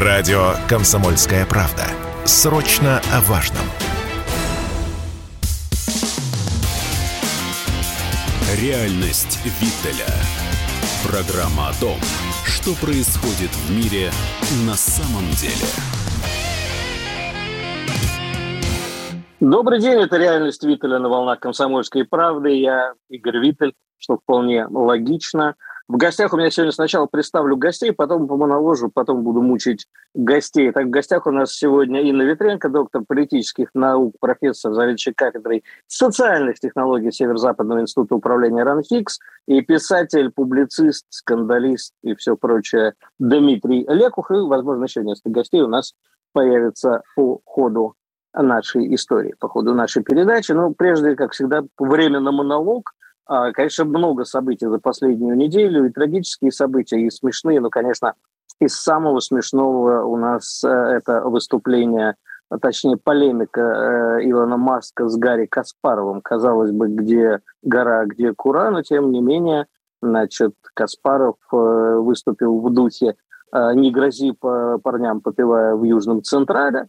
Радио «Комсомольская правда». Срочно о важном. Реальность Виттеля. Программа о том, что происходит в мире на самом деле. Добрый день, это «Реальность Виттеля» на волнах «Комсомольской правды». Я Игорь Виттель, что вполне логично – в гостях у меня сегодня сначала представлю гостей, потом по моноложу, потом буду мучить гостей. Так, в гостях у нас сегодня Инна Ветренко, доктор политических наук, профессор, заведующий кафедрой социальных технологий Северо-Западного института управления РАНХИКС и писатель, публицист, скандалист и все прочее Дмитрий Лекух. И, возможно, еще несколько гостей у нас появится по ходу нашей истории, по ходу нашей передачи. Но прежде, как всегда, время на монолог – конечно, много событий за последнюю неделю, и трагические события, и смешные, но, конечно, из самого смешного у нас э, это выступление, а точнее полемика э, Илона Маска с Гарри Каспаровым. Казалось бы, где гора, где кура, но тем не менее, значит, Каспаров э, выступил в духе «Не грози парням, попивая в Южном Централе», а,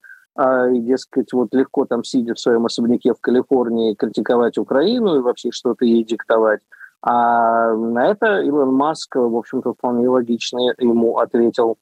и, дескать, вот легко там, сидя в своем особняке в Калифорнии, критиковать Украину и вообще что-то ей диктовать. А на это Илон Маск, в общем-то, вполне логично ему ответил,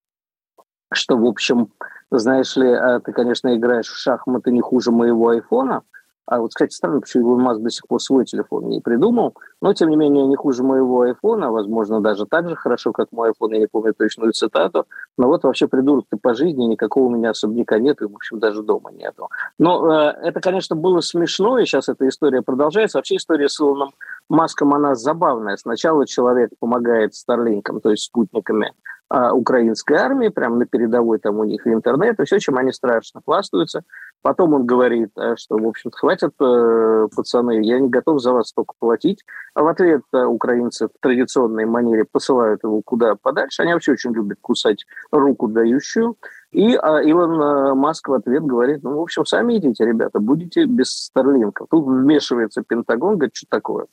что, в общем, знаешь ли, а ты, конечно, играешь в шахматы не хуже моего айфона – а вот, кстати, странно, почему Илон Маск до сих пор свой телефон не придумал. Но, тем не менее, не хуже моего айфона, возможно, даже так же хорошо, как мой iPhone, я не помню точную цитату. Но вот вообще придурок ты по жизни, никакого у меня особняка нет, и, в общем, даже дома нету. Но э, это, конечно, было смешно, и сейчас эта история продолжается. Вообще история с Илоном Маском, она забавная. Сначала человек помогает Старлинкам, то есть спутниками, а, украинской армии, прямо на передовой там у них интернет, и все, чем они страшно хвастаются. Потом он говорит, э, что, в общем-то, хватит, э, пацаны, я не готов за вас столько платить. А в ответ э, украинцы в традиционной манере посылают его куда подальше. Они вообще очень любят кусать руку дающую. И а, Илон Маск в ответ говорит, ну, в общем, сами идите, ребята, будете без Старлинков. Тут вмешивается Пентагон, говорит, что такое.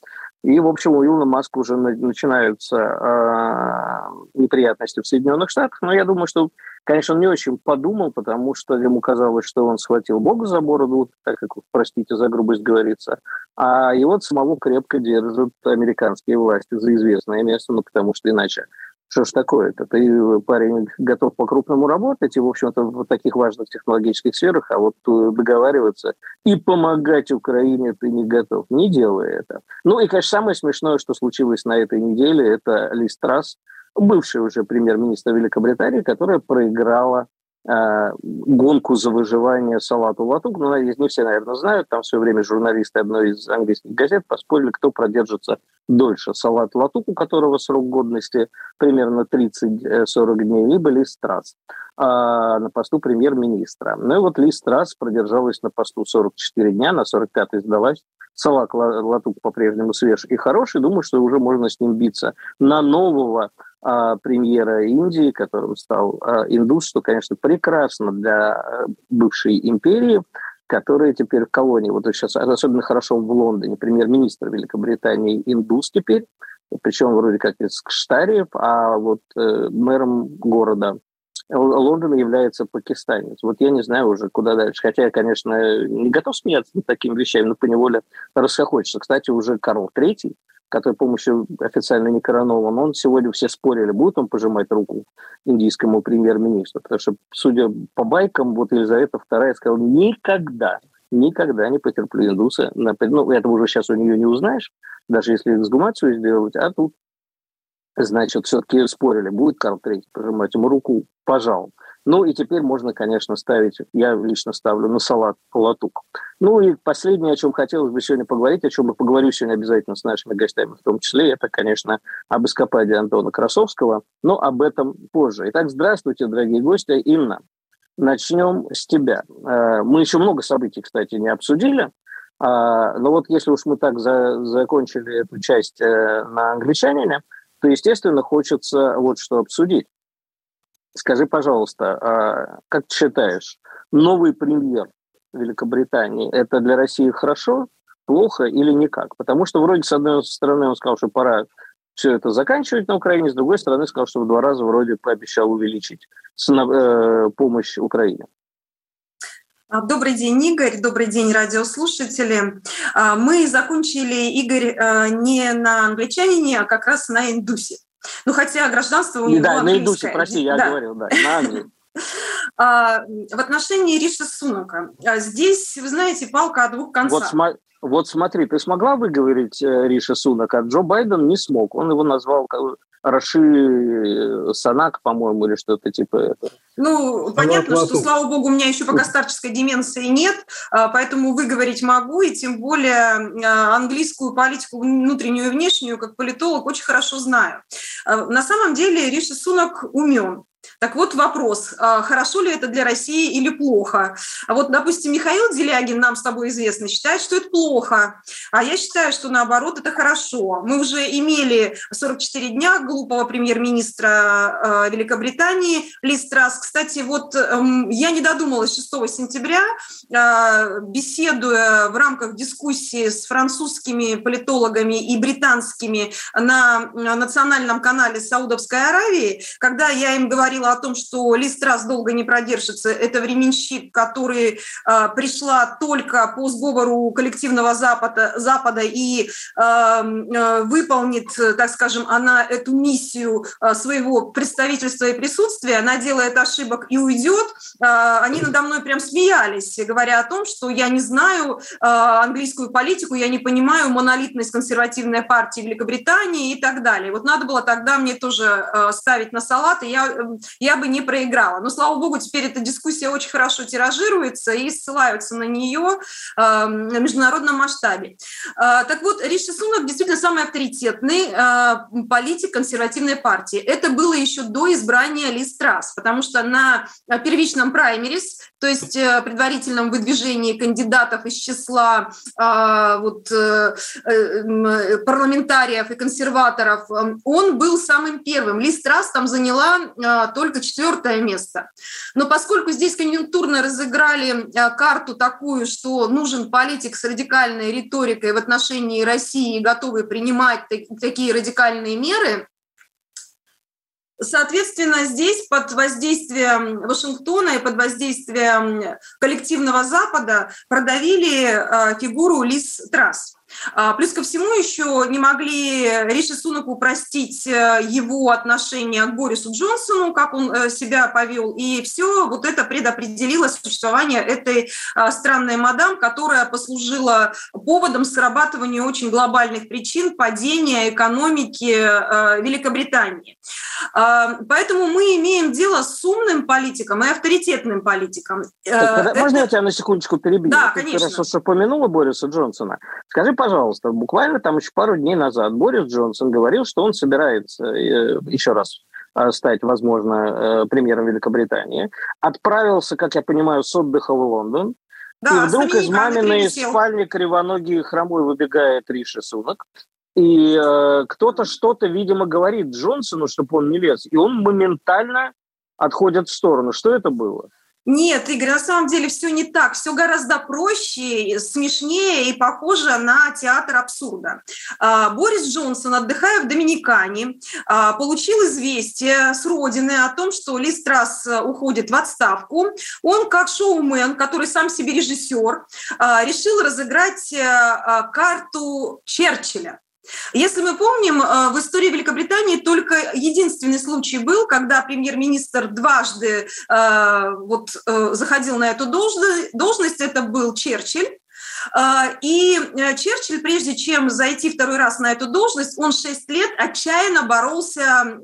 И, в общем, у Илона Маска уже начинаются э, неприятности в Соединенных Штатах. Но я думаю, что, конечно, он не очень подумал, потому что ему казалось, что он схватил Бога за бороду, так как, простите за грубость говорится, а его самого крепко держат американские власти за известное место, ну, потому что иначе что ж такое-то? Ты, парень, готов по-крупному работать, и, в общем-то, в таких важных технологических сферах, а вот договариваться и помогать Украине ты не готов. Не делай это. Ну и, конечно, самое смешное, что случилось на этой неделе, это Лиз Трасс, бывший уже премьер-министр Великобритании, которая проиграла Э, гонку за выживание Салату Латук. Ну, не все, наверное, знают. Там все время журналисты одной из английских газет поспорили, кто продержится дольше. Салат Латук, у которого срок годности примерно 30-40 дней, либо Лиз Страс а, на посту премьер-министра. Ну и вот Лиз Страс продержалась на посту 44 дня, на 45-й сдалась. Салат Латук по-прежнему свеж и хороший. Думаю, что уже можно с ним биться на нового премьера Индии, которым стал а, индус, что, конечно, прекрасно для э, бывшей империи, которая теперь в колонии. Вот сейчас особенно хорошо в Лондоне. Премьер-министр Великобритании индус теперь, причем вроде как из Кштариев, а вот э, мэром города Лондона является пакистанец. Вот я не знаю уже, куда дальше. Хотя я, конечно, не готов смеяться над такими вещами, но поневоле расхохочется. Кстати, уже Карл Третий который помощью официально не коронован, он сегодня все спорили, будет он пожимать руку индийскому премьер-министру. Потому что, судя по байкам, вот Елизавета II сказала, никогда, никогда не потерплю индуса. Ну, этого уже сейчас у нее не узнаешь, даже если эксгумацию сделать, а тут значит, все-таки спорили, будет Карл III пожимать ему руку, пожал. Ну и теперь можно, конечно, ставить, я лично ставлю на салат латук. Ну и последнее, о чем хотелось бы сегодня поговорить, о чем я поговорю сегодня обязательно с нашими гостями в том числе, это, конечно, об эскападе Антона Красовского, но об этом позже. Итак, здравствуйте, дорогие гости. Инна, начнем с тебя. Э, мы еще много событий, кстати, не обсудили, а, но вот если уж мы так за, закончили эту часть э, на англичанине, то, естественно, хочется вот что обсудить. Скажи, пожалуйста, а как ты считаешь, новый премьер Великобритании – это для России хорошо, плохо или никак? Потому что вроде, с одной стороны, он сказал, что пора все это заканчивать на Украине, с другой стороны сказал, что в два раза вроде пообещал увеличить э, помощь Украине. А, добрый день, Игорь. Добрый день, радиослушатели. А, мы закончили, Игорь, а, не на англичанине, а как раз на индусе. Ну, хотя гражданство у него Да, английское. на индусе, прости, я да. говорил, да, на англии. В отношении Риша Сунака. Здесь, вы знаете, палка о двух концах. Вот, вот смотри, ты смогла выговорить э, Риша Сунак, а Джо Байден не смог. Он его назвал Раши э, Санак, по-моему, или что-то типа этого. Ну, понятно, что, слава богу, у меня еще пока старческой деменции нет, а, поэтому выговорить могу, и тем более а, английскую политику внутреннюю и внешнюю, как политолог, очень хорошо знаю. А, на самом деле Риши Сунак умен. Так вот вопрос, а, хорошо ли это для России или плохо? А вот, допустим, Михаил Делягин, нам с тобой известно, считает, что это плохо, а я считаю, что наоборот это хорошо. Мы уже имели 44 дня глупого премьер-министра а, Великобритании Лиз Трасс. Кстати, вот эм, я не додумалась 6 сентября, беседуя в рамках дискуссии с французскими политологами и британскими на национальном канале Саудовской Аравии, когда я им говорила, говорила о том, что Листрас долго не продержится. Это временщик, который э, пришла только по сговору коллективного Запада, Запада и э, э, выполнит, так скажем, она эту миссию э, своего представительства и присутствия, она делает ошибок и уйдет. Э, они надо мной прям смеялись, говоря о том, что я не знаю э, английскую политику, я не понимаю монолитность консервативной партии Великобритании и так далее. Вот надо было тогда мне тоже э, ставить на салат, и я я бы не проиграла. Но, слава богу, теперь эта дискуссия очень хорошо тиражируется и ссылаются на нее э, на международном масштабе. Э, так вот, Риши Сунок действительно самый авторитетный э, политик консервативной партии. Это было еще до избрания Лиз Трасс, потому что на первичном праймерис, то есть э, предварительном выдвижении кандидатов из числа э, вот, э, э, парламентариев и консерваторов, э, он был самым первым. Лиз Трасс там заняла э, только четвертое место. Но поскольку здесь конъюнктурно разыграли э, карту такую, что нужен политик с радикальной риторикой в отношении России, готовый принимать такие радикальные меры, Соответственно, здесь под воздействием Вашингтона и под воздействием коллективного Запада продавили э, фигуру Лиз Трасс. А, плюс ко всему еще не могли Риши Сунаку простить э, его отношение к Борису Джонсону, как он э, себя повел, и все вот это предопределило существование этой а, странной мадам, которая послужила поводом срабатывания очень глобальных причин падения экономики э, Великобритании. Поэтому мы имеем дело с умным политиком и авторитетным политиком. Так, это... Можно я тебя на секундочку перебью? Да, Ты конечно. Раз упомянула Бориса Джонсона. Скажи, пожалуйста, буквально там еще пару дней назад Борис Джонсон говорил, что он собирается э, еще раз э, стать, возможно, э, премьером Великобритании. Отправился, как я понимаю, с отдыха в Лондон. Да, и вдруг из маминой спальни кривоногий хромой выбегает Риши Сунок. И э, кто-то что-то, видимо, говорит Джонсону, чтобы он не лез. И он моментально отходит в сторону. Что это было? Нет, Игорь, на самом деле все не так. Все гораздо проще, смешнее и похоже на театр абсурда. А, Борис Джонсон, отдыхая в Доминикане, а, получил известие с родины о том, что Ли Страсс уходит в отставку. Он, как шоумен, который сам себе режиссер, а, решил разыграть карту Черчилля. Если мы помним, э, в истории Великобритании только единственный случай был, когда премьер-министр дважды э, вот, э, заходил на эту должность, это был Черчилль. И Черчилль, прежде чем зайти второй раз на эту должность, он шесть лет отчаянно боролся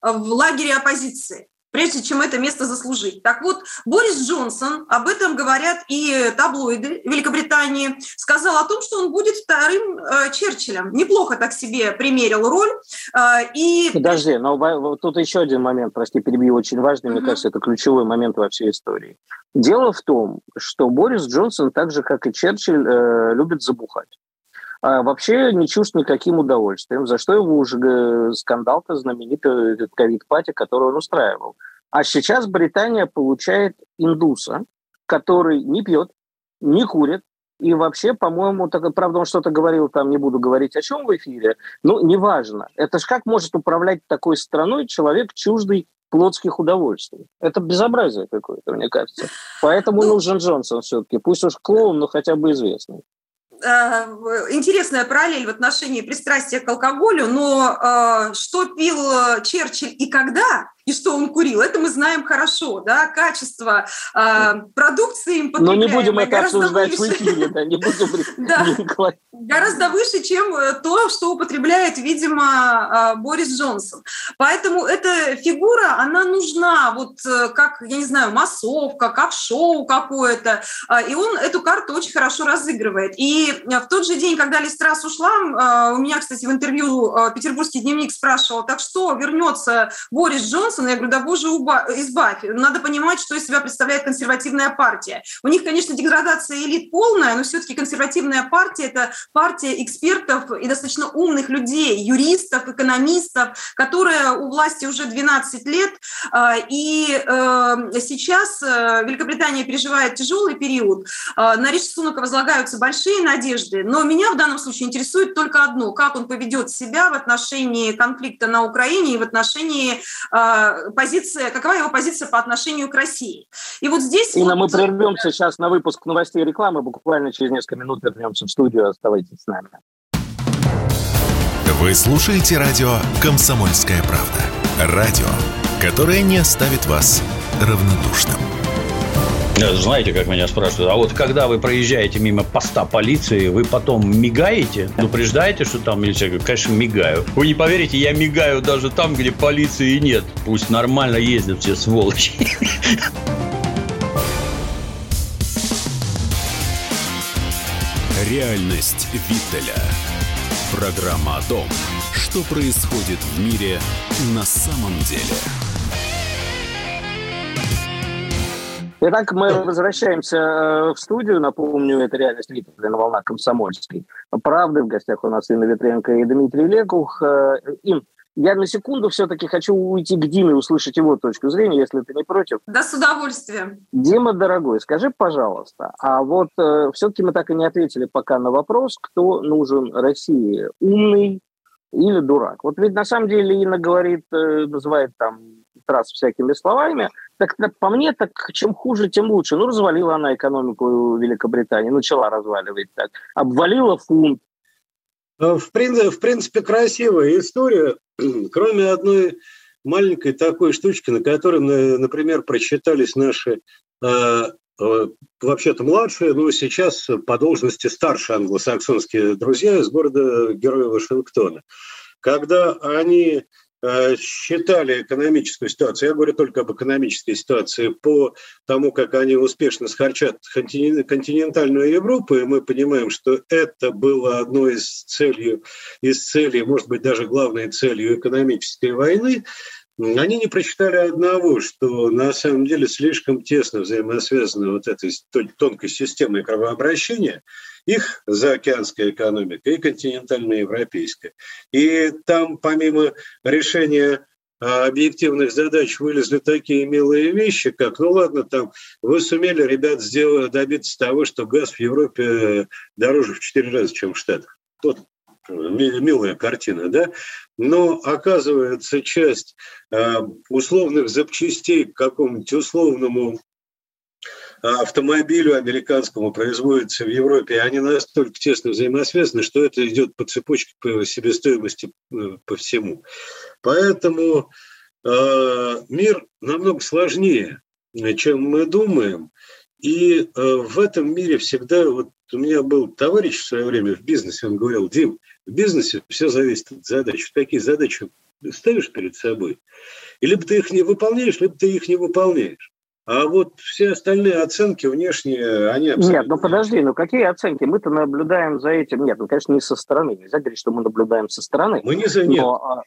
в лагере оппозиции прежде чем это место заслужить. Так вот, Борис Джонсон, об этом говорят и таблоиды Великобритании, сказал о том, что он будет вторым э, Черчиллем. Неплохо так себе примерил роль. Э, и... Подожди, но тут еще один момент, прости, перебью, очень важный, мне кажется, это ключевой момент во всей истории. Дело в том, что Борис Джонсон, так же, как и Черчилль, э, любит забухать а вообще не чувств никаким удовольствием, за что его уже э, скандал-то знаменитый этот covid-party, который он устраивал. А сейчас Британия получает индуса, который не пьет, не курит, И вообще, по-моему, так, правда, он что-то говорил, там, не буду говорить о чем в эфире, но неважно. Это ж как может управлять такой страной человек чуждый плотских удовольствий. Это безобразие какое-то, мне кажется. Поэтому ну, нужен Джонсон все-таки. Пусть уж клоун, но хотя бы известный. Э, интересная параллель в отношении пристрастия к алкоголю, но э, что пил Черчилль и когда, и что он курил, это мы знаем хорошо, да, качество э, продукции им Но не будем это обсуждать выше. в эфире, да, не будем да, гораздо выше, чем э, то, что употребляет, видимо, э, Борис Джонсон. Поэтому эта фигура, она нужна, вот э, как, я не знаю, массовка, как шоу какое-то, и он эту карту очень хорошо разыгрывает. И в тот же день, когда Листрас ушла, у меня, кстати, в интервью «Петербургский дневник» спрашивал, так что, вернется Борис Джонсон, Джонсона, я говорю, да боже, избавь. Надо понимать, что из себя представляет консервативная партия. У них, конечно, деградация элит полная, но все-таки консервативная партия – это партия экспертов и достаточно умных людей, юристов, экономистов, которая у власти уже 12 лет. А, и э, сейчас э, Великобритания переживает тяжелый период. А, на Риши Сунака возлагаются большие надежды, но меня в данном случае интересует только одно – как он поведет себя в отношении конфликта на Украине и в отношении а, позиция, какова его позиция по отношению к России. И вот здесь... Инна, вот... мы прервемся сейчас на выпуск новостей и рекламы, буквально через несколько минут вернемся в студию, оставайтесь с нами. Вы слушаете радио «Комсомольская правда». Радио, которое не оставит вас равнодушным. Знаете, как меня спрашивают, а вот когда вы проезжаете мимо поста полиции, вы потом мигаете, предупреждаете, что там есть? Я говорю, конечно, мигаю. Вы не поверите, я мигаю даже там, где полиции нет. Пусть нормально ездят все сволочи. Реальность Виттеля. Программа о том, что происходит в мире на самом деле. Итак, мы возвращаемся э, в студию. Напомню, это реальность Виктора на волнах комсомольской. Правды в гостях у нас Инна Ветренко и Дмитрий Лекух. Э, Ин, я на секунду все-таки хочу уйти к Диме, услышать его точку зрения, если ты не против. Да, с удовольствием. Дима, дорогой, скажи, пожалуйста, а вот э, все-таки мы так и не ответили пока на вопрос, кто нужен России, умный или дурак. Вот ведь на самом деле Инна говорит, э, называет там раз всякими словами, так по мне, так чем хуже, тем лучше. Ну, развалила она экономику Великобритании, начала разваливать так. Обвалила фунт. В принципе, в принципе, красивая история, кроме одной маленькой такой штучки, на которой, например, прочитались наши э, э, вообще-то младшие, но сейчас по должности старшие англосаксонские друзья из города Героя Вашингтона. Когда они считали экономическую ситуацию, я говорю только об экономической ситуации, по тому, как они успешно схарчат континентальную Европу, и мы понимаем, что это было одной из целей, из целей, может быть, даже главной целью экономической войны, они не прочитали одного, что на самом деле слишком тесно взаимосвязаны вот этой тонкой системой кровообращения, их заокеанская экономика и континентальная европейская. И там помимо решения а, объективных задач вылезли такие милые вещи, как, ну ладно, там вы сумели, ребят, сделать, добиться того, что газ в Европе дороже в 4 раза, чем в Штатах. Вот милая картина, да? Но оказывается, часть э, условных запчастей к какому-нибудь условному автомобилю американскому производится в Европе, и они настолько тесно взаимосвязаны, что это идет по цепочке по себестоимости э, по всему. Поэтому э, мир намного сложнее, чем мы думаем. И э, в этом мире всегда, вот у меня был товарищ в свое время в бизнесе, он говорил, Дим, в бизнесе все зависит от задач. Какие задачи ставишь перед собой? И либо ты их не выполняешь, либо ты их не выполняешь. А вот все остальные оценки внешние, они абсолютно... Нет, ну подожди, ну какие оценки? Мы-то наблюдаем за этим. Нет, ну, конечно, не со стороны. Нельзя говорить, что мы наблюдаем со стороны. Мы не за... Но,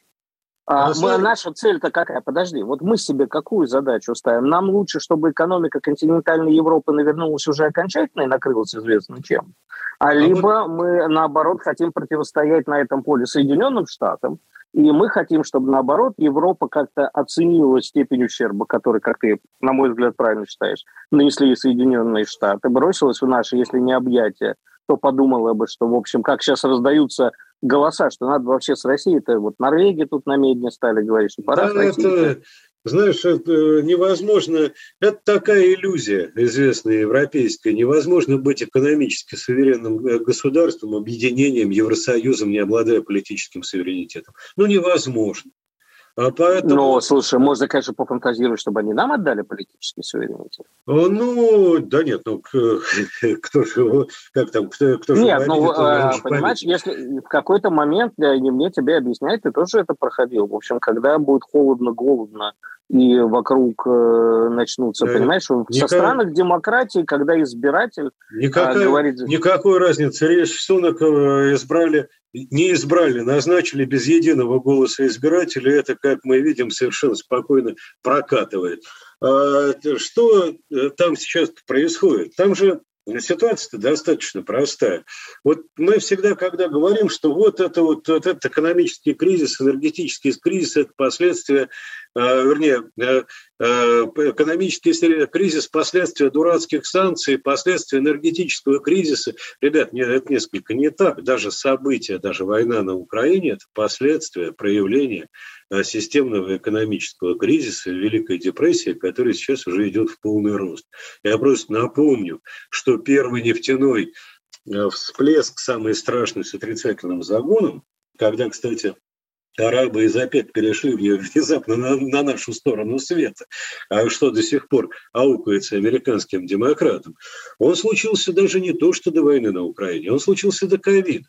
а, А мы, наша цель-то какая? Подожди, вот мы себе какую задачу ставим? Нам лучше, чтобы экономика континентальной Европы навернулась уже окончательно и накрылась известно чем. А, а либо мы, наоборот, хотим противостоять на этом поле Соединенным Штатам, и мы хотим, чтобы, наоборот, Европа как-то оценила степень ущерба, который, как ты, на мой взгляд, правильно считаешь, нанесли Соединенные Штаты, бросилась в наши, если не объятия, то подумала бы, что, в общем, как сейчас раздаются голоса, что надо вообще с Россией, это вот Норвегия тут на медне стали говорить, что пора да, это, знаешь, это невозможно, это такая иллюзия известная европейская, невозможно быть экономически суверенным э, государством, объединением, Евросоюзом, не обладая политическим суверенитетом. Ну, невозможно. А поэтому... Ну, слушай, можно, конечно, пофантазировать, чтобы они нам отдали политический суверенитет. Ну, да нет, ну, кто же, как там, кто, кто же... Нет, ну, а, понимаешь, если в какой-то момент, не мне тебе объяснять, ты тоже это проходил. В общем, когда будет холодно-голодно, и вокруг э, начнутся, да, понимаешь, никак... со странах демократии, когда избиратель Никакая, а, говорит... Никакой разницы. Речь Сунок э, избрали, не избрали, назначили без единого голоса избирателя. Это, как мы видим, совершенно спокойно прокатывает. А, что э, там сейчас происходит? Там же Ситуация-то достаточно простая. Вот мы всегда, когда говорим, что вот это вот, вот этот экономический кризис, энергетический кризис, это последствия Э, вернее, э, экономический кризис, последствия дурацких санкций, последствия энергетического кризиса. Ребят, это несколько не так. Даже события, даже война на Украине – это последствия, проявления системного экономического кризиса, Великой депрессии, который сейчас уже идет в полный рост. Я просто напомню, что первый нефтяной всплеск, самый страшный с отрицательным загоном, когда, кстати, арабы из опять перешли внезапно на, на нашу сторону света, а что до сих пор аукается американским демократам, он случился даже не то, что до войны на Украине, он случился до ковида.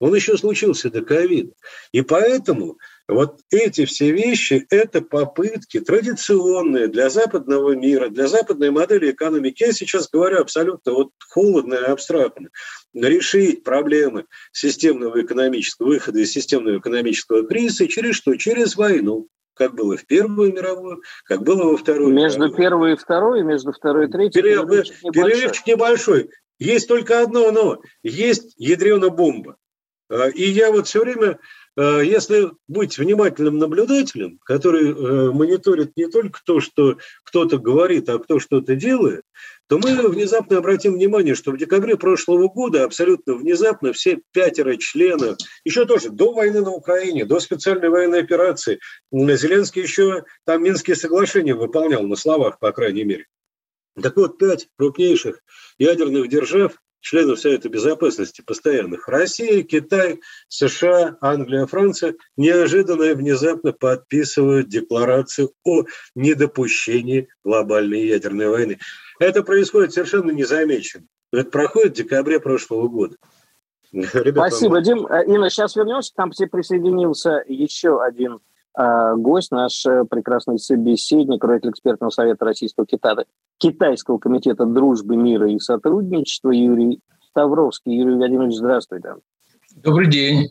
Он еще случился до ковида. И поэтому вот эти все вещи – это попытки традиционные для западного мира, для западной модели экономики. Я сейчас говорю абсолютно вот холодно и абстрактно. Решить проблемы системного экономического выхода из системного экономического кризиса через что? Через войну как было в Первую мировую, как было во Вторую Между мировую. Первой и Второй, между Второй и Третьей перерывчик небольшой. Небольшой. Есть только одно но. Есть ядрена бомба. А, и я вот все время, а, если быть внимательным наблюдателем, который э, мониторит не только то, что кто-то говорит, а кто что-то делает, то мы внезапно обратим внимание, что в декабре прошлого года абсолютно внезапно все пятеро членов, еще тоже до войны на Украине, до специальной военной операции, Зеленский еще там Минские соглашения выполнял на словах, по крайней мере. Так вот, пять крупнейших ядерных держав членов Совета Безопасности постоянных Россия, Китай, США, Англия, Франция неожиданно и внезапно подписывают декларацию о недопущении глобальной ядерной войны. Это происходит совершенно незамеченно. Это проходит в декабре прошлого года. Ребята, Спасибо, Дим. Э, Инна, сейчас вернемся. Там присоединился еще один гость, наш э, прекрасный собеседник, руководитель экспертного совета Российского Китая, Китайского комитета дружбы, мира и сотрудничества Юрий Ставровский. Юрий Владимирович, здравствуйте. Добрый день.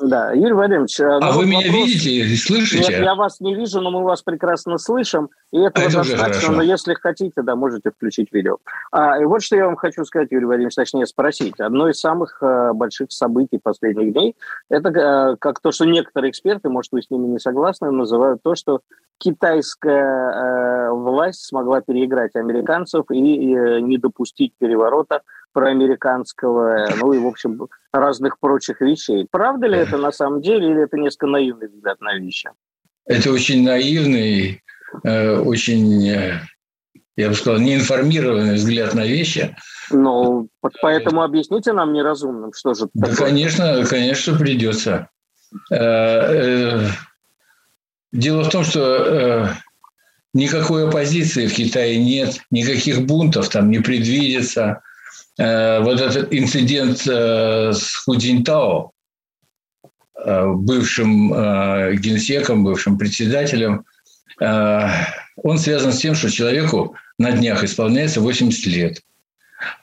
Да, Юрий Владимирович. А ну, вы меня вопрос... видите, слышите? Нет, я вас не вижу, но мы вас прекрасно слышим. И этого а это достаточно, но если хотите, да, можете включить видео. А, и вот что я вам хочу сказать, Юрий Владимирович, точнее спросить. Одно из самых а, больших событий последних дней, это а, как то, что некоторые эксперты, может, вы с ними не согласны, называют то, что китайская а, власть смогла переиграть американцев и, и э, не допустить переворота проамериканского, ну и, в общем, разных прочих вещей. Правда ли это на самом деле, или это несколько наивный взгляд на вещи? Это очень наивный, э, очень, э, я бы сказал, неинформированный взгляд на вещи. Ну, поэтому объясните нам неразумным, что же Да, такое? конечно, конечно, придется. Э, дело в том, что никакой оппозиции в Китае нет, никаких бунтов там не предвидится – вот этот инцидент э, с Худинтао, э, бывшим генсеком, бывшим председателем, он связан с тем, что человеку на днях исполняется 80 лет.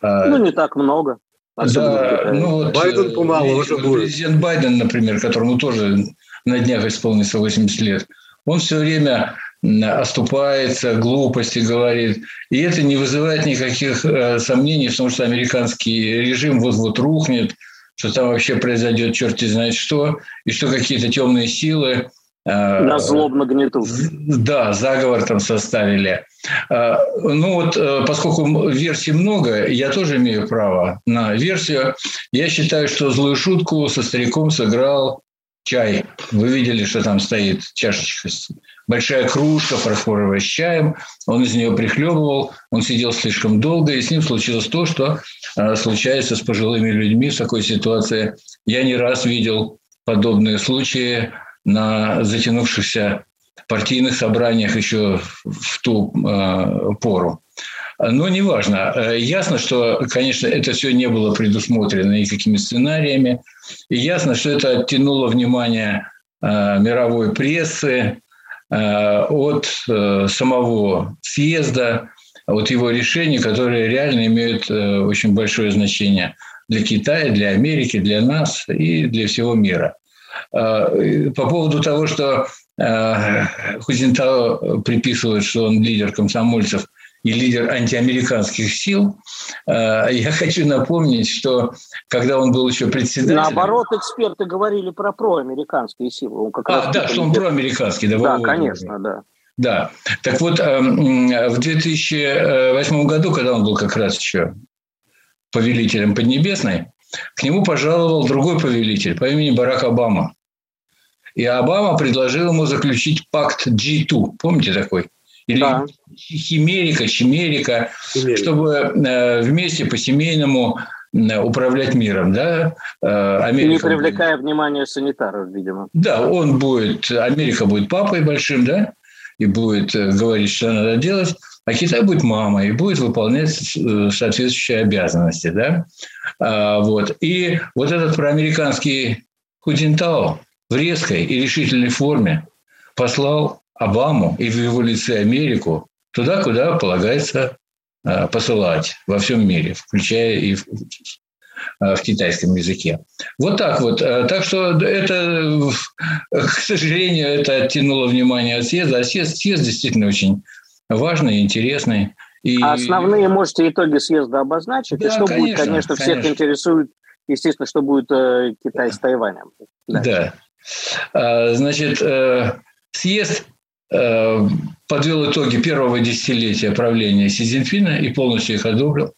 Ну, не так много. Да, ну, вот, Байден помалу уже будет. Президент Байден, например, которому тоже на днях исполнится 80 лет, он все время оступается, глупости говорит. И это не вызывает никаких э, сомнений в том, что американский режим вот-вот рухнет, что там вообще произойдет черти знает что, и что какие-то темные силы э, на злобно гнетут. Да, заговор там составили. Э, ну вот, поскольку версий много, я тоже имею право на версию. Я считаю, что злую шутку со стариком сыграл чай. Вы видели, что там стоит чашечка большая кружка фарфоровая с чаем, он из нее прихлебывал, он сидел слишком долго, и с ним случилось то, что э, случается с пожилыми людьми в такой ситуации. Я не раз видел подобные случаи на затянувшихся партийных собраниях еще в ту э, пору. Но неважно. Э, ясно, что, конечно, это все не было предусмотрено никакими сценариями. И ясно, что это оттянуло внимание э, мировой прессы, от э, самого съезда, от его решений, которые реально имеют э, очень большое значение для Китая, для Америки, для нас и для всего мира. По поводу того, что Хузинтао приписывает, что он лидер комсомольцев – и лидер антиамериканских сил. Э, я хочу напомнить, что когда он был еще председателем... Наоборот, эксперты говорили про проамериканские силы. Он как а, да, что он проамериканский. Да, да конечно, да. Да. Так вот, эм, в 2008 году, когда он был как раз еще повелителем Поднебесной, к нему пожаловал другой повелитель по имени Барак Обама. И Обама предложил ему заключить пакт G2. Помните такой? Или да. химерика, чимерика, химерика. чтобы э, вместе по-семейному управлять миром, да? Э, Америка не привлекая будет... внимания санитаров, видимо. Да, он будет, Америка будет папой большим, да, и будет э, говорить, что надо делать, а Китай будет мамой и будет выполнять соответствующие обязанности, да, а, вот. И вот этот проамериканский Худинтао в резкой и решительной форме послал Обаму и в его лице Америку туда, куда полагается а, посылать во всем мире, включая и в, а, в китайском языке. Вот так вот. А, так что это, к сожалению, это оттянуло внимание от съезда. А съезд, съезд действительно очень важный, интересный. И... А основные можете итоги съезда обозначить? Да, и что конечно, будет, конечно, всех конечно. интересует, естественно, что будет э, Китай с Тайванем. Да. да. Значит, э, съезд Э, подвел итоги первого десятилетия правления Си Цзиньпина и полностью их одобрил.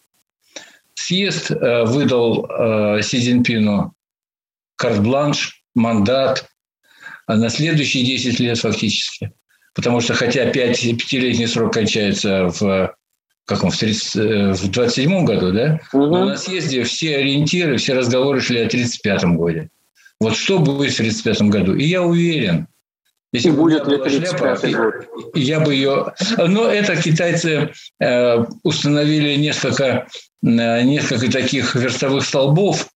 Съезд э, выдал э, Си Цзиньпину карт-бланш, мандат на следующие 10 лет фактически. Потому что хотя 5, пятилетний срок кончается в каком, в, 30, в 27 году, да? Угу. Но на съезде все ориентиры, все разговоры шли о 35 году. Вот что будет в 35 году? И я уверен, если и будет ли 35 год? Я бы ее... Но это китайцы э, установили несколько, э, несколько таких верстовых столбов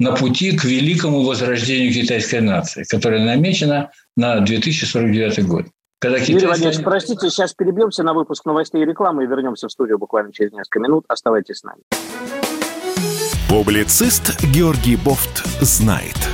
на пути к великому возрождению китайской нации, которая намечена на 2049 год. Когда китайцы... Юрий Владимирович, простите, сейчас перебьемся на выпуск новостей и рекламы и вернемся в студию буквально через несколько минут. Оставайтесь с нами. Публицист Георгий Бофт знает.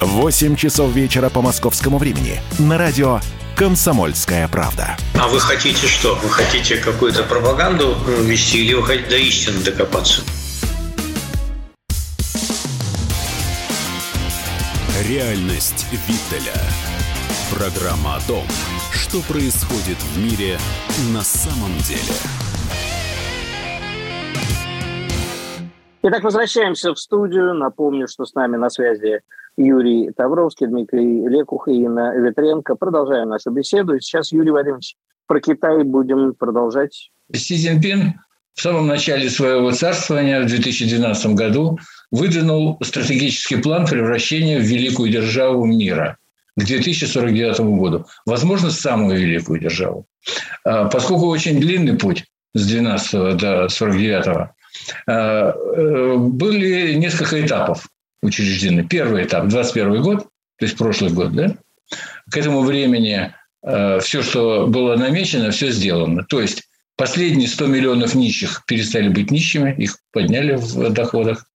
8 часов вечера по московскому времени на радио «Комсомольская правда». А вы хотите что? Вы хотите какую-то пропаганду вести или вы хотите до истины докопаться? Реальность Виттеля. Программа о том, что происходит в мире на самом деле. Итак, возвращаемся в студию. Напомню, что с нами на связи Юрий Тавровский, Дмитрий Лекух и Инна Ветренко. Продолжаем нашу беседу. Сейчас, Юрий Владимирович, про Китай будем продолжать. Си Цзиньпин в самом начале своего царствования в 2012 году выдвинул стратегический план превращения в великую державу мира к 2049 году. Возможно, самую великую державу. А, поскольку очень длинный путь с 12 до 49 а, э, были несколько этапов учреждены. Первый этап – 21 год, то есть прошлый год, да? К этому времени э, все, что было намечено, все сделано. То есть последние 100 миллионов нищих перестали быть нищими, их подняли в доходах.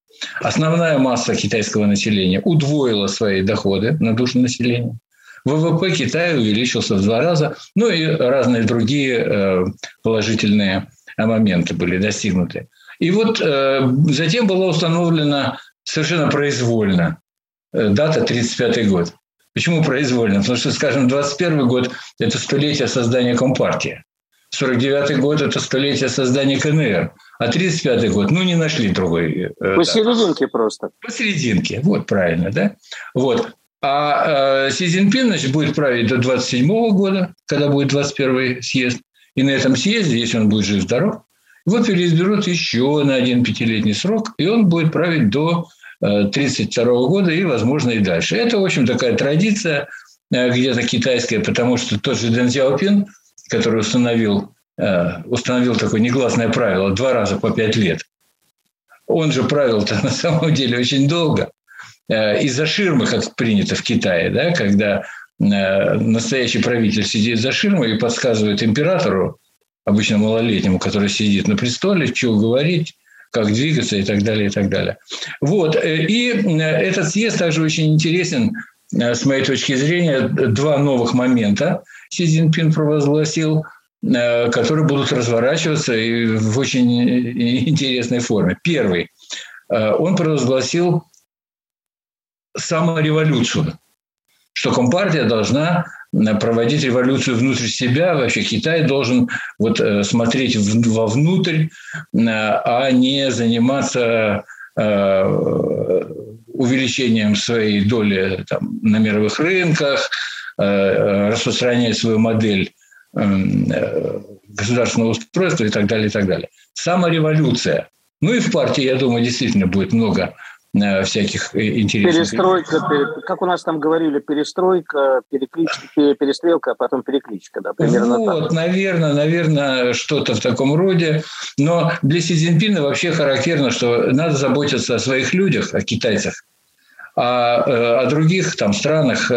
Основная масса китайского населения удвоила свои доходы на душу населения. ВВП Китая увеличился в два раза, ну и разные другие э, положительные моменты были достигнуты. И вот э, затем была установлена совершенно произвольно э, дата 1935 год. Почему произвольно? Потому что, скажем, 21 год – это столетие создания Компартии. 49 год – это столетие создания КНР. А 35 год, ну, не нашли другой. Посерединке да. просто. Посерединке, вот правильно, да? Вот. А э, Си Цзиньпин значит, будет править до 27 года, когда будет 21 съезд. И на этом съезде, если он будет жив-здоров, его переизберут еще на один пятилетний срок, и он будет править до 1932 э, года и, возможно, и дальше. Это, в общем, такая традиция э, где-то китайская, потому что тот же Дэн Сяопин, который установил, э, установил такое негласное правило два раза по пять лет, он же правил-то на самом деле очень долго. Из-за ширмы, как принято в Китае, да, когда настоящий правитель сидит за ширмой и подсказывает императору, обычно малолетнему, который сидит на престоле, что говорить, как двигаться и так далее, и так далее. Вот. Э, и э, этот съезд также очень интересен э, с моей точки зрения. Два новых момента Си Цзиньпин провозгласил, которые будут разворачиваться и в очень интересной форме. Первый. Он провозгласил самореволюцию, что Компартия должна проводить революцию внутрь себя. Вообще Китай должен вот э, смотреть вовнутрь, э, а не заниматься э, увеличением своей доли там, на мировых рынках, распространять свою модель государственного устройства и так далее, и так далее. Самореволюция. Ну и в партии, я думаю, действительно будет много Э, всяких э, интересных... Перестройка, как у нас там говорили, перестройка, перекличка, перестрелка, а потом перекличка, да, примерно Вот, так. наверное, наверное, что-то в таком роде. Но для Си Цзиньпина вообще характерно, что надо заботиться о своих людях, о китайцах, а э, о других там странах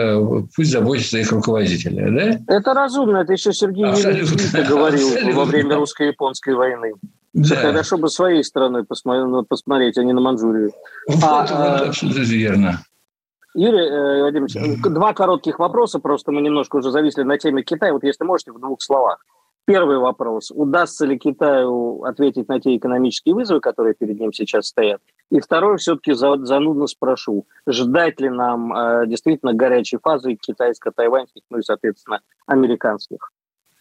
пусть заботятся их руководители. Да? Это разумно, это еще Сергей Абсолютно. говорил Абсолютно. во время русско-японской войны. Да. Хорошо бы своей стороной посмотреть, посмотреть, а не на Манчжурию. Вот, а, вот, абсолютно верно. Юрий э, Владимирович, два коротких вопроса, просто мы немножко уже зависли на теме Китая. Вот если можете, в двух словах. Первый вопрос. Удастся ли Китаю ответить на те экономические вызовы, которые перед ним сейчас стоят? И второй, все-таки занудно спрошу. Ждать ли нам э, действительно горячей фазы китайско-тайваньских, ну и, соответственно, американских?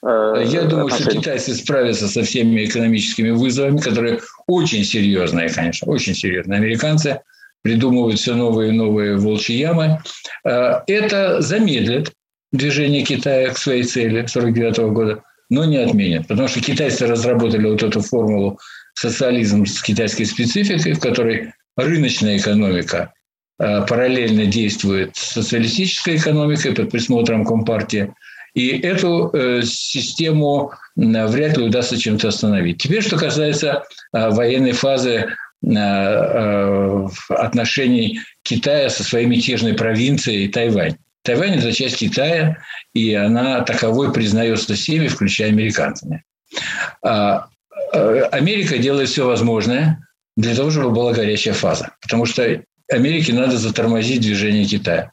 Э, Я думаю, что китайцы справятся со всеми экономическими вызовами, которые очень серьезные, конечно, очень серьезные. Американцы придумывают все новые и новые волчьи ямы. Э, это замедлит движение Китая к своей цели 1949 года, но не отменит. Потому что китайцы разработали вот эту формулу социализм с китайской спецификой, в которой рыночная экономика э, параллельно действует с социалистической экономикой под присмотром Компартии – и эту э, систему вряд ли удастся чем-то остановить. Теперь, что касается э, военной фазы э, отношений Китая со своей мятежной провинцией Тайвань. Тайвань – это часть Китая, и она таковой признается всеми, включая американцами. А, Америка делает все возможное для того, чтобы была горячая фаза. Потому что Америке надо затормозить движение Китая.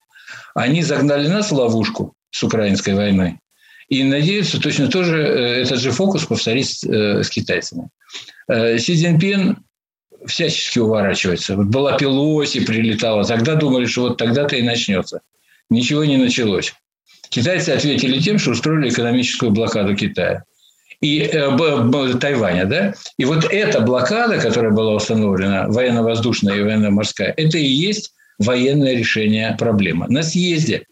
Они загнали нас в ловушку, с украинской войной. И надеются точно тоже э, этот же фокус повторить э, с китайцами. Э, Си Цзиньпин всячески уворачивается. Вот была Пелоси, прилетала. Тогда думали, что вот тогда-то и начнется. Ничего не началось. Китайцы ответили тем, что устроили экономическую блокаду Китая и э, Тайваня, да? И вот эта блокада, которая была установлена, военно-воздушная и военно-морская, это и есть военное решение проблемы. На съезде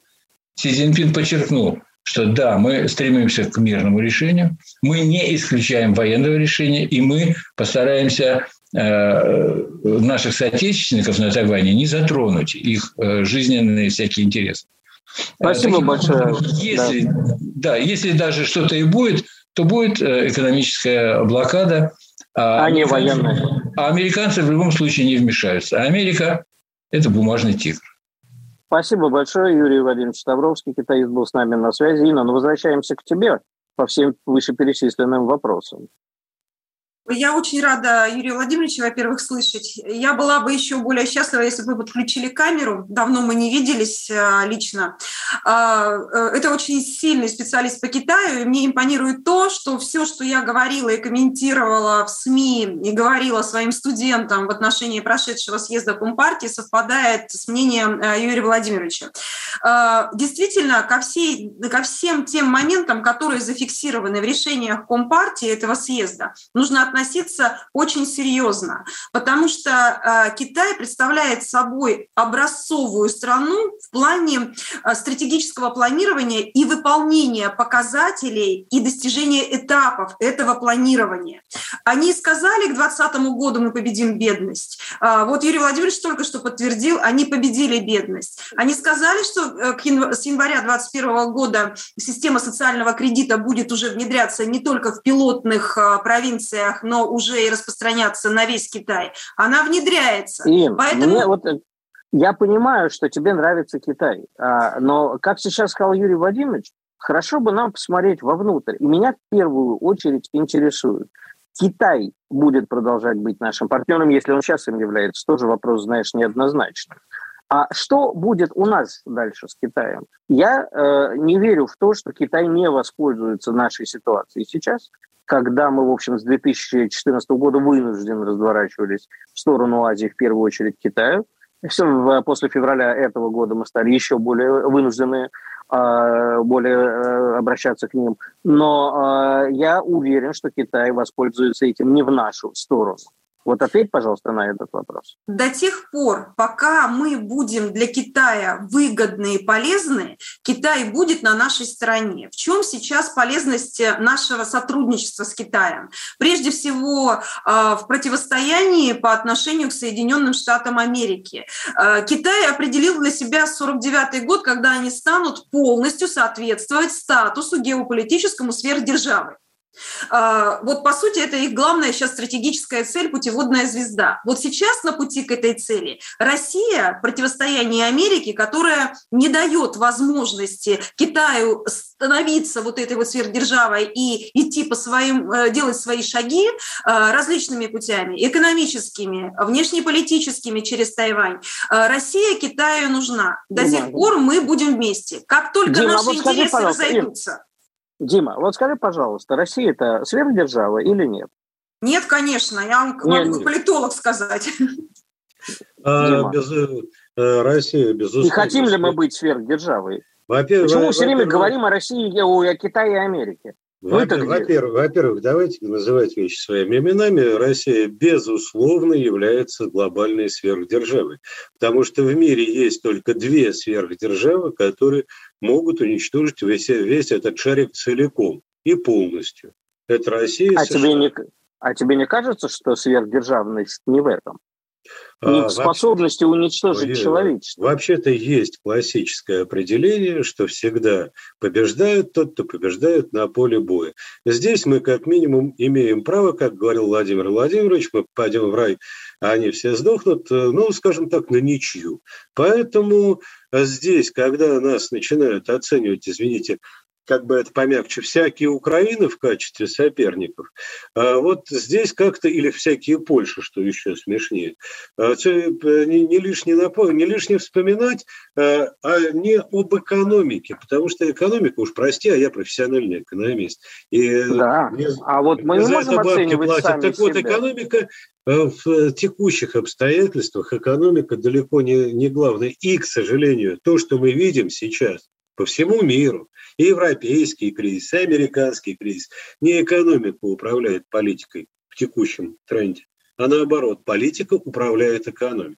Си Цзиньпин подчеркнул, что да, мы стремимся к мирному решению, мы не исключаем военного решения, и мы постараемся э, наших соотечественников на Тайване не затронуть их э, жизненные всякие интересы. Спасибо Таким большое. Если, да. да, если даже что-то и будет, то будет экономическая блокада. А, а не военная. А американцы в любом случае не вмешаются. А Америка – это бумажный тигр. Спасибо большое, Юрий Владимирович Ставровский, китаист был с нами на связи. Инна, ну возвращаемся к тебе по всем вышеперечисленным вопросам. Я очень рада, Юрий Владимирович, во-первых, слышать. Я была бы еще более счастлива, если бы вы подключили камеру. Давно мы не виделись а, лично. А, э, это очень сильный специалист по Китаю, и мне импонирует то, что все, что я говорила и комментировала в СМИ, и говорила своим студентам в отношении прошедшего съезда Компартии, совпадает с мнением э, Юрия Владимировича. А, действительно, ко, всей, ко всем тем моментам, которые зафиксированы в решениях Компартии этого съезда, нужно относиться очень серьезно, потому что э, Китай представляет собой образцовую страну в плане э, стратегического планирования и выполнения показателей и достижения этапов этого планирования. Они сказали, к 2020 году мы победим бедность. Э, вот Юрий Владимирович только что подтвердил, они победили бедность. Они сказали, что с января 2021 года система социального кредита будет уже внедряться не только в пилотных провинциях но уже и распространяться на весь Китай, она внедряется. И Поэтому... мне вот э, я понимаю, что тебе нравится Китай, а, но, как сейчас сказал Юрий Владимирович, хорошо бы нам посмотреть вовнутрь. И меня в первую очередь интересует, Китай будет продолжать быть нашим партнером, если он сейчас им является, тоже вопрос, знаешь, неоднозначный. А что будет у нас дальше с Китаем? Я э, не верю в то, что Китай не воспользуется нашей ситуацией сейчас когда мы, в общем, с 2014 года вынуждены разворачивались в сторону Азии, в первую очередь Китаю. После февраля этого года мы стали еще более вынуждены а, более э, обращаться к ним. Но а, я уверен, что Китай воспользуется этим не в нашу сторону. Вот ответь, пожалуйста, на этот вопрос. До тех пор, пока мы будем для Китая выгодны и полезны, Китай будет на нашей стороне. В чем сейчас полезность нашего сотрудничества с Китаем? Прежде всего, а, в противостоянии по отношению к Соединенным Штатам Америки. А, Китай определил для себя 49 год, когда они станут полностью соответствовать статусу геополитическому сверхдержавы. А, вот, по сути, это их главная сейчас стратегическая цель – путеводная звезда. Вот сейчас на пути к этой цели Россия – противостояние Америки, которая не дает возможности Китаю становиться вот этой вот сверхдержавой и идти по своим, э, делать свои шаги э, различными путями, экономическими, внешнеполитическими через Тайвань. Э, Россия Китаю нужна. До Дима, тех пор мы будем вместе. Как только Дима, наши вот интересы скажи, разойдутся. Дима, вот скажи, пожалуйста, Россия это сверхдержава или нет? Нет, конечно, я вам нет, могу нет. политолог сказать. А, без, э, Россия, безусловно. И хотим ли мы быть сверхдержавой? Во-первых, Почему во- все время говорим о России, о Китае и Америке? Во-первых, во-первых, давайте называть вещи своими именами. Россия, безусловно, является глобальной сверхдержавой. Потому что в мире есть только две сверхдержавы, которые могут уничтожить весь, весь этот шарик целиком и полностью. Это Россия и а США. Тебе не, а тебе не кажется, что сверхдержавность не в этом? Не в а, способности вообще, уничтожить человечество. Вообще-то есть классическое определение, что всегда побеждает тот, кто побеждает на поле боя. Здесь мы как минимум имеем право, как говорил Владимир Владимирович, мы пойдем в рай, а они все сдохнут, э, ну, скажем так, на ничью. Поэтому здесь, когда нас начинают оценивать, извините, как бы это помягче, всякие Украины в качестве соперников, а вот здесь как-то, или всякие Польши, что еще смешнее, а не, не, лишне, напомнить, не лишне вспоминать, а, а не об экономике, потому что экономика, уж прости, а я профессиональный экономист. И да, мне, а вот мы не можем оценивать платят. сами Так себя. вот, экономика в текущих обстоятельствах, экономика далеко не, не главное. И, к сожалению, то, что мы видим сейчас по всему миру, и европейский кризис, и американский кризис. Не экономика управляет политикой в текущем тренде, а наоборот, политика управляет экономикой.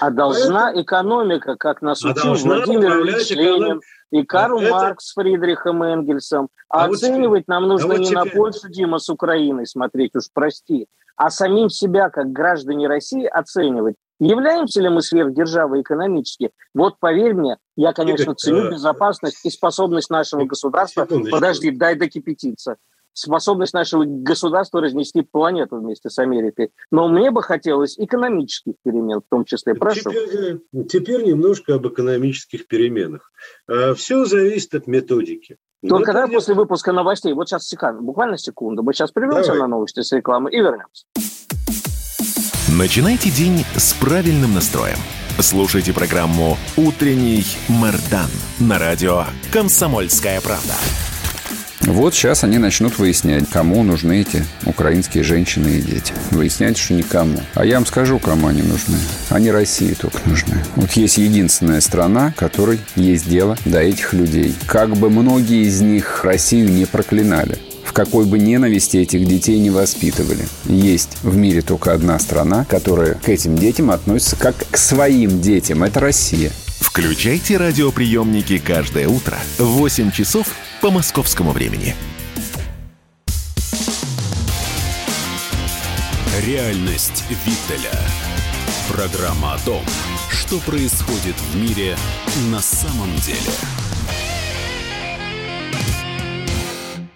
А должна Поэтому... экономика, как нас а учил Владимир Ильич Ленин и Карл а Маркс с Фридрихом Энгельсом. А, а оценивать вот нам нужно а вот не теперь... на пользу Дима с Украиной смотреть, уж прости, а самим себя, как граждане России, оценивать. Являемся ли мы сверхдержавой экономически? Вот поверь мне, я, конечно, ценю безопасность и способность нашего государства. Подожди, дай докипятиться способность нашего государства разнести планету вместе с Америкой. Но мне бы хотелось экономических перемен в том числе. Прошу. Теперь, теперь немножко об экономических переменах. А, Все зависит от методики. Только да, после выпуска новостей. Вот сейчас секунду, буквально секунду. Мы сейчас прервемся на новости с рекламы и вернемся. Начинайте день с правильным настроем. Слушайте программу «Утренний Мардан» на радио «Комсомольская правда». Вот сейчас они начнут выяснять, кому нужны эти украинские женщины и дети. Выяснять, что никому. А я вам скажу, кому они нужны. Они России только нужны. Вот есть единственная страна, которой есть дело до этих людей. Как бы многие из них Россию не проклинали в какой бы ненависти этих детей не воспитывали. Есть в мире только одна страна, которая к этим детям относится как к своим детям. Это Россия. Включайте радиоприемники каждое утро в 8 часов по московскому времени. Реальность Виттеля. Программа о том, что происходит в мире на самом деле.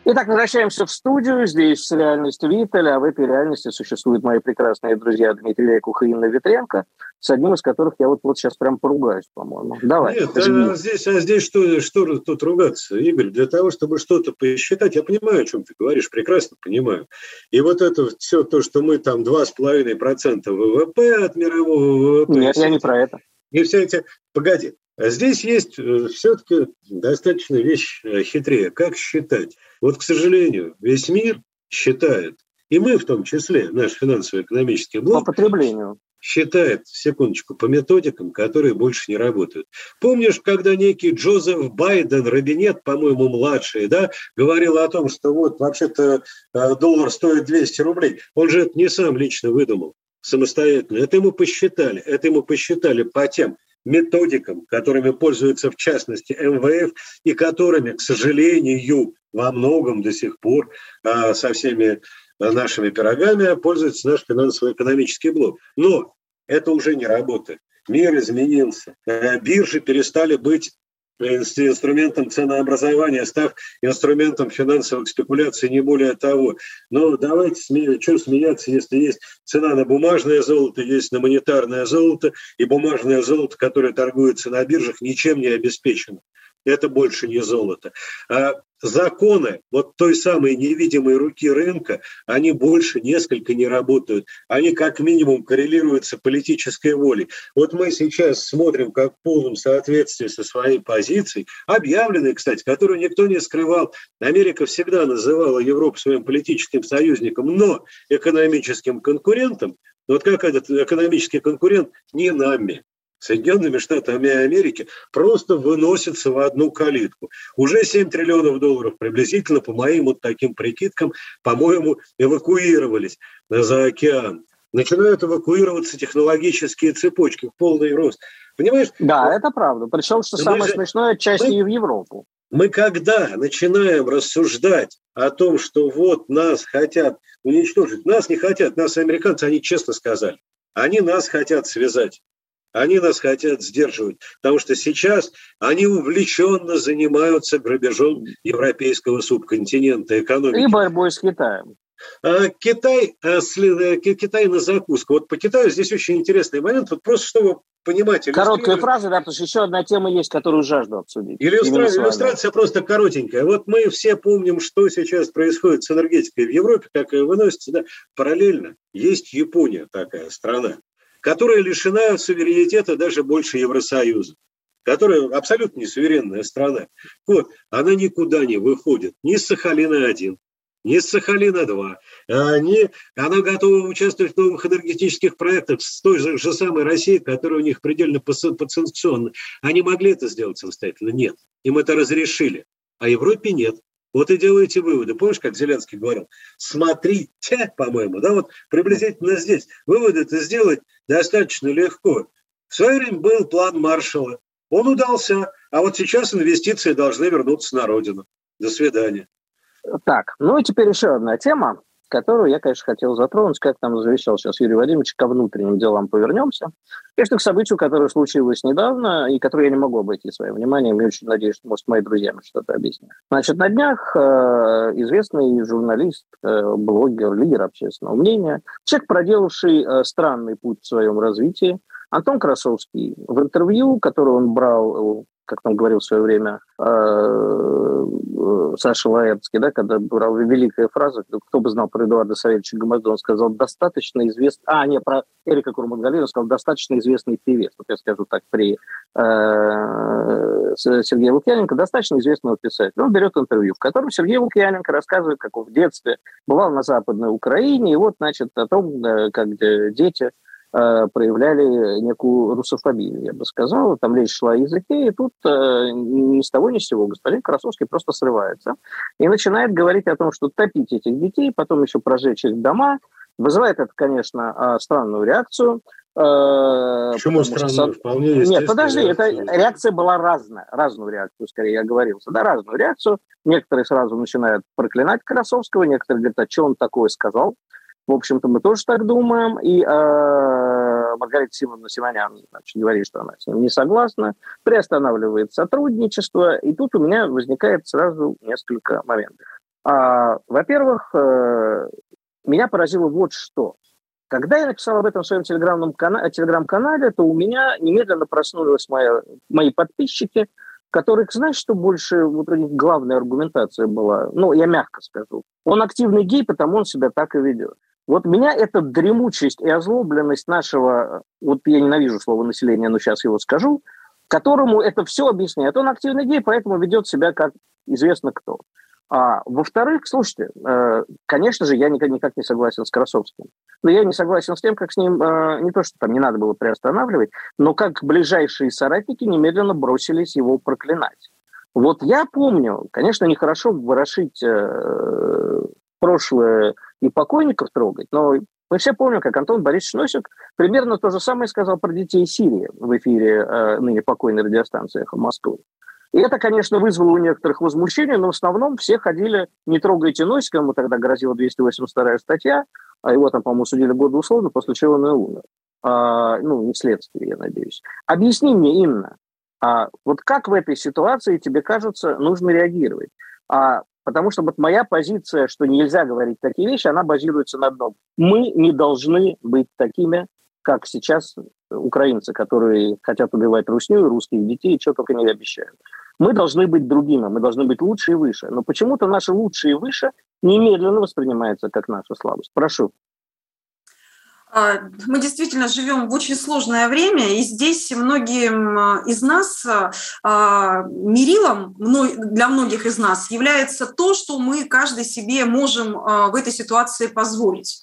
Итак, возвращаемся в студию. Здесь реальность Виттеля, а в этой реальности существуют мои прекрасные друзья Дмитрий Лекух и Инна Ветренко с одним из которых я вот, вот сейчас прям поругаюсь, по-моему. Давай. Нет, а здесь, а здесь что, что тут ругаться, Игорь? Для того, чтобы что-то посчитать, я понимаю, о чем ты говоришь, прекрасно понимаю. И вот это все то, что мы там 2,5% ВВП от мирового ВВП. Нет, я не про это. И все эти... Погоди, а здесь есть э, все-таки достаточно вещь э, хитрее. Как считать? Вот, к сожалению, весь мир считает, и мы в том числе, наш финансово-экономический блок... По потреблению считает, секундочку, по методикам, которые больше не работают. Помнишь, когда некий Джозеф Байден, Робинет, по-моему, младший, да, говорил о том, что вот вообще-то э, доллар стоит 200 рублей, он же это не сам лично выдумал самостоятельно. Это ему посчитали, это ему посчитали по тем методикам, которыми пользуются в частности МВФ и которыми, к сожалению, во многом до сих пор а, со всеми нашими пирогами пользуется наш финансово-экономический блок. Но это уже не работает. Мир изменился. Э, биржи перестали быть инструментом ценообразования, став инструментом финансовых спекуляций, не более того. Но давайте, сме... что смеяться, если есть цена на бумажное золото, есть на монетарное золото, и бумажное золото, которое торгуется на биржах, ничем не обеспечено это больше не золото. А законы вот той самой невидимой руки рынка, они больше несколько не работают. Они как минимум коррелируются политической волей. Вот мы сейчас смотрим, как в полном соответствии со своей позицией, объявленной, кстати, которую никто не скрывал. Америка всегда называла Европу своим политическим союзником, но экономическим конкурентом. Вот как этот экономический конкурент не нами, Соединенными Штатами Америки просто выносится в одну калитку. Уже 7 триллионов долларов приблизительно, по моим вот таким прикидкам, по-моему, эвакуировались за океан. Начинают эвакуироваться технологические цепочки в полный рост. Понимаешь? Да, это правда. Причем, что самое же, смешное, часть мы, и в Европу. Мы когда начинаем рассуждать о том, что вот нас хотят уничтожить, нас не хотят, нас американцы, они честно сказали, они нас хотят связать. Они нас хотят сдерживать, потому что сейчас они увлеченно занимаются грабежом европейского субконтинента экономики. И борьбой с Китаем. А Китай, а, э, Китай на закуску. Вот по Китаю здесь очень интересный момент, вот просто чтобы понимать. Короткая фраза, да, потому что еще одна тема есть, которую жажду обсудить. Иллюстра... Иллюстрация просто коротенькая. Вот мы все помним, что сейчас происходит с энергетикой в Европе, как ее выносится. Да? Параллельно есть Япония такая страна которая лишена суверенитета даже больше Евросоюза, которая абсолютно не суверенная страна. Вот, она никуда не выходит, ни с Сахалина-1, ни с Сахалина-2. Они, она готова участвовать в новых энергетических проектах с той же, же самой Россией, которая у них предельно подсанкционна. Они могли это сделать самостоятельно? Нет. Им это разрешили. А Европе нет. Вот и делаете выводы. Помнишь, как Зеленский говорил? Смотрите, по-моему, да, вот приблизительно здесь. Выводы-то сделать достаточно легко. В свое время был план Маршала. Он удался, а вот сейчас инвестиции должны вернуться на родину. До свидания. Так, ну и теперь еще одна тема, которую я, конечно, хотел затронуть, как там завещал сейчас Юрий Владимирович, ко внутренним делам повернемся. Конечно, к событию, которое случилось недавно и которое я не могу обойти своим вниманием, и очень надеюсь, что, может, мои друзья мне что-то объяснят. Значит, на днях э, известный журналист, э, блогер, лидер общественного мнения, человек, проделавший э, странный путь в своем развитии, Антон Красовский в интервью, которое он брал как там говорил в свое время э, э, Саша Лаэртский, да, когда брал великая фраза, кто бы знал про Эдуарда Савельевича Гамаду, он сказал, достаточно известный, а, не, про Эрика Курмангалиева, он сказал, достаточно известный певец, вот я скажу так, при э, Сергея Лукьяненко, достаточно известного писателя. Он берет интервью, в котором Сергей Лукьяненко рассказывает, как он в детстве бывал на Западной Украине, и вот, значит, о том, как дети Э, проявляли некую русофобию, я бы сказал. Там речь шла о языке, и тут э, ни с того ни с сего господин Красовский просто срывается и начинает говорить о том, что топить этих детей, потом еще прожечь их дома. Вызывает это, конечно, а, странную реакцию. Э, Почему странную? Вполне Нет, подожди, эта реакция была разная. Разную реакцию, скорее, я говорил. Да, разную реакцию. Некоторые сразу начинают проклинать Красовского, некоторые говорят, а что он такое сказал? В общем-то, мы тоже так думаем. И э, Маргарита Симоновна Симонян значит, говорит, что она с ним не согласна, приостанавливает сотрудничество. И тут у меня возникает сразу несколько моментов. А, во-первых, э, меня поразило вот что. Когда я написал об этом в своем телеграм-канале, телеграм-канале то у меня немедленно проснулись мои, мои подписчики, которых, знаешь, что больше вот у них главная аргументация была? Ну, я мягко скажу. Он активный гей, потому он себя так и ведет. Вот меня эта дремучесть и озлобленность нашего, вот я ненавижу слово населения, но сейчас его скажу, которому это все объясняет. Он активный гей, поэтому ведет себя как известно кто. А, во-вторых, слушайте, э, конечно же, я никак, никак не согласен с Красовским. Но я не согласен с тем, как с ним, э, не то, что там не надо было приостанавливать, но как ближайшие соратники немедленно бросились его проклинать. Вот я помню, конечно, нехорошо ворошить э, прошлое и покойников трогать, но мы все помним, как Антон Борисович Носик примерно то же самое сказал про детей Сирии в эфире э, ныне покойной радиостанции «Эхо Москвы». И это, конечно, вызвало у некоторых возмущение, но в основном все ходили «не трогайте Носика», ему тогда грозила 282 статья, а его там, по-моему, судили годы условно, после чего он и умер. А, ну, не следствие, я надеюсь. Объясни мне, Инна, а вот как в этой ситуации тебе кажется нужно реагировать? А Потому что вот моя позиция, что нельзя говорить такие вещи, она базируется на одном. Мы не должны быть такими, как сейчас украинцы, которые хотят убивать русню и русских детей, и что только не обещают. Мы должны быть другими, мы должны быть лучше и выше. Но почему-то наши лучшие и выше немедленно воспринимается как наша слабость. Прошу. А, мы действительно живем в очень сложное время, и здесь многим а, из нас а, мерилом для многих из нас является то, что мы каждый себе можем в этой ситуации позволить.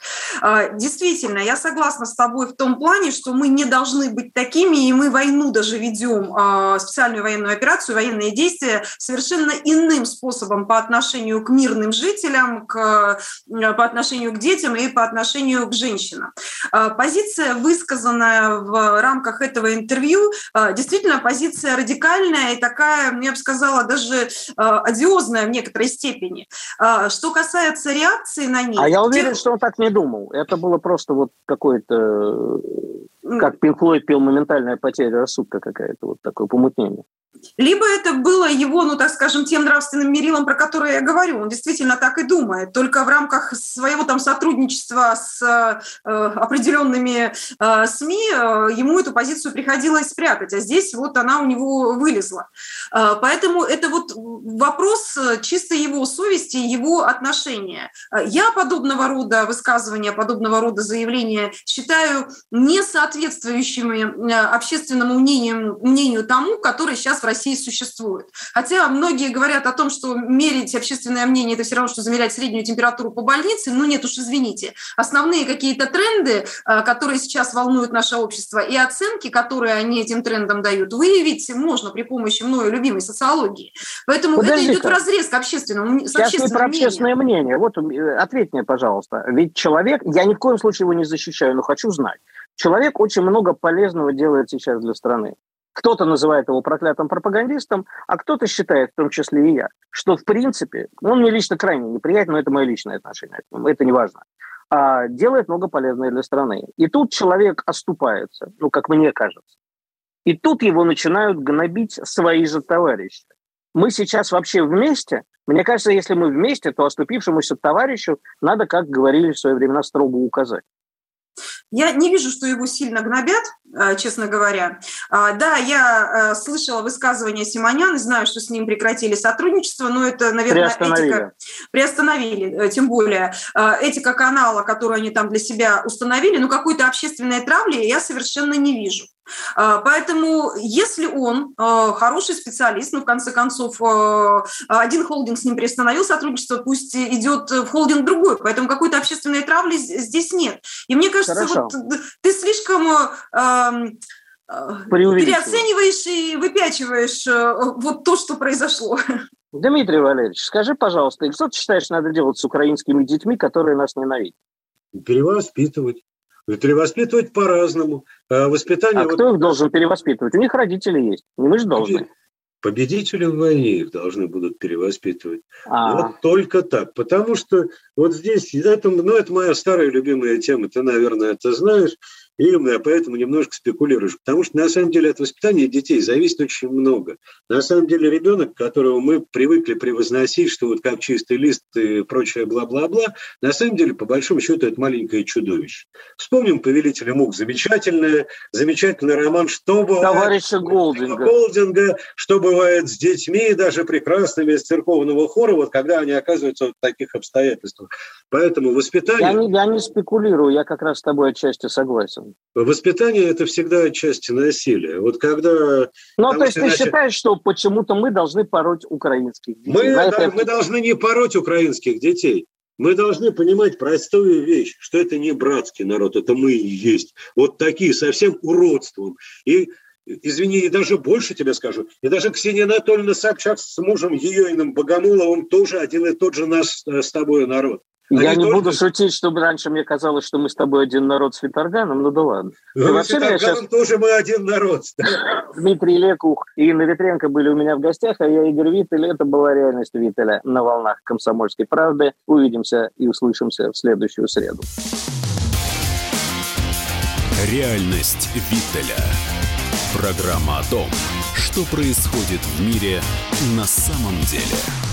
Действительно, я согласна с тобой в том плане, что мы не должны быть такими, и мы войну даже ведем, специальную военную операцию, военные действия совершенно иным способом по отношению к мирным жителям, к, по отношению к детям и по отношению к женщинам. А, позиция, высказанная в рамках этого интервью, а, действительно позиция радикальная и такая, я бы сказала, даже а, одиозная в некоторой степени. Что касается реакции на них... А я уверен, тех... что он так не думал. Это было просто вот какое-то... Как Пинк Флойд пел «Моментальная потеря рассудка» какая-то, вот такое помутнение. Либо это было его, ну так скажем, тем нравственным мерилом, про которое я говорю. Он действительно так и думает. Только в рамках своего там сотрудничества с э, определенными э, СМИ э, ему эту позицию приходилось спрятать. А здесь вот она у него вылезла. Э, поэтому это вот вопрос чисто его совести, его отношения. Я подобного рода высказывания, подобного рода заявления считаю не соответствующими э, общественному мнению, мнению тому, который сейчас в России существует. Хотя многие говорят о том, что мерить общественное мнение – это все равно, что замерять среднюю температуру по больнице. Ну нет уж, извините. Основные какие-то тренды, э, которые сейчас волнуют наше общество, и оценки, которые они этим трендам дают, выявить можно при помощи мною любимой социологии. Поэтому Подожди это идет в разрез к общественному, с Сейчас не про общественное мнение. Вот э, ответь мне, пожалуйста. Ведь человек, я ни в коем случае его не защищаю, но хочу знать. Человек очень много полезного делает сейчас для страны. Кто-то называет его проклятым пропагандистом, а кто-то считает, в том числе и я, что в принципе, он мне лично крайне неприятен, но это мое личное отношение это не важно, а делает много полезного для страны. И тут человек оступается, ну, как мне кажется. И тут его начинают гнобить свои же товарищи. Мы сейчас вообще вместе. Мне кажется, если мы вместе, то оступившемуся товарищу надо, как говорили в свое время, строго указать. Я не вижу, что его сильно гнобят, э, честно говоря. А, да, я э, слышала высказывание Симонян знаю, что с ним прекратили сотрудничество, но это, наверное, приостановили. этика... Приостановили. Э, тем более этика канала, которую они там для себя установили, но какой-то общественной травли я совершенно не вижу. А, поэтому, если он а, хороший специалист, ну, в конце концов, а, один холдинг с ним приостановил сотрудничество, пусть идет в холдинг другой. Поэтому какой-то общественной травли здесь нет. И мне кажется, вот ты слишком переоцениваешь и выпячиваешь вот то, что произошло. Дмитрий Валерьевич, скажи, пожалуйста, что ты считаешь, надо делать с украинскими детьми, которые нас ненавидят? Перевоспитывать. Перевоспитывать по-разному. А воспитание... А вот... кто их должен перевоспитывать? У них родители есть. Не мы же должны. Победители в войне их должны будут перевоспитывать. А-а-а. Вот только так. Потому что вот здесь, это, ну, это моя старая любимая тема, ты, наверное, это знаешь. И поэтому немножко спекулируешь. Потому что на самом деле от воспитания детей зависит очень много. На самом деле ребенок, которого мы привыкли превозносить, что вот как чистый лист и прочее бла-бла-бла, на самом деле, по большому счету, это маленькое чудовище. Вспомним «Повелителя мук». Замечательный, замечательный роман «Что бывает...» Товарища Голдинга. Голдинга. «Что бывает с детьми, даже прекрасными из церковного хора, вот когда они оказываются в таких обстоятельствах». Поэтому воспитание... Я не, я не спекулирую, я как раз с тобой отчасти согласен. Воспитание – это всегда отчасти насилие. Вот когда... Ну, то есть ты иначе... считаешь, что почему-то мы должны пороть украинских детей? Мы, да, это... мы должны не пороть украинских детей. Мы должны понимать простую вещь, что это не братский народ, это мы и есть. Вот такие, совсем уродством. И извини, и даже больше тебе скажу, и даже Ксения Анатольевна Собчак с мужем Еёиным Богомоловым тоже один и тот же наш э, с тобой народ. Я не буду шутить, чтобы раньше мне казалось, что мы с тобой один народ с Виторганом, ну да ладно. Ну, вообще, сейчас... тоже мы один народ. Дмитрий Лекух и Инна Ветренко были у меня в гостях, а я Игорь Виттель. Это была реальность Виттеля на волнах «Комсомольской правды». Увидимся и услышимся в следующую среду. Реальность Виттеля. Программа о том, что происходит в мире на самом деле.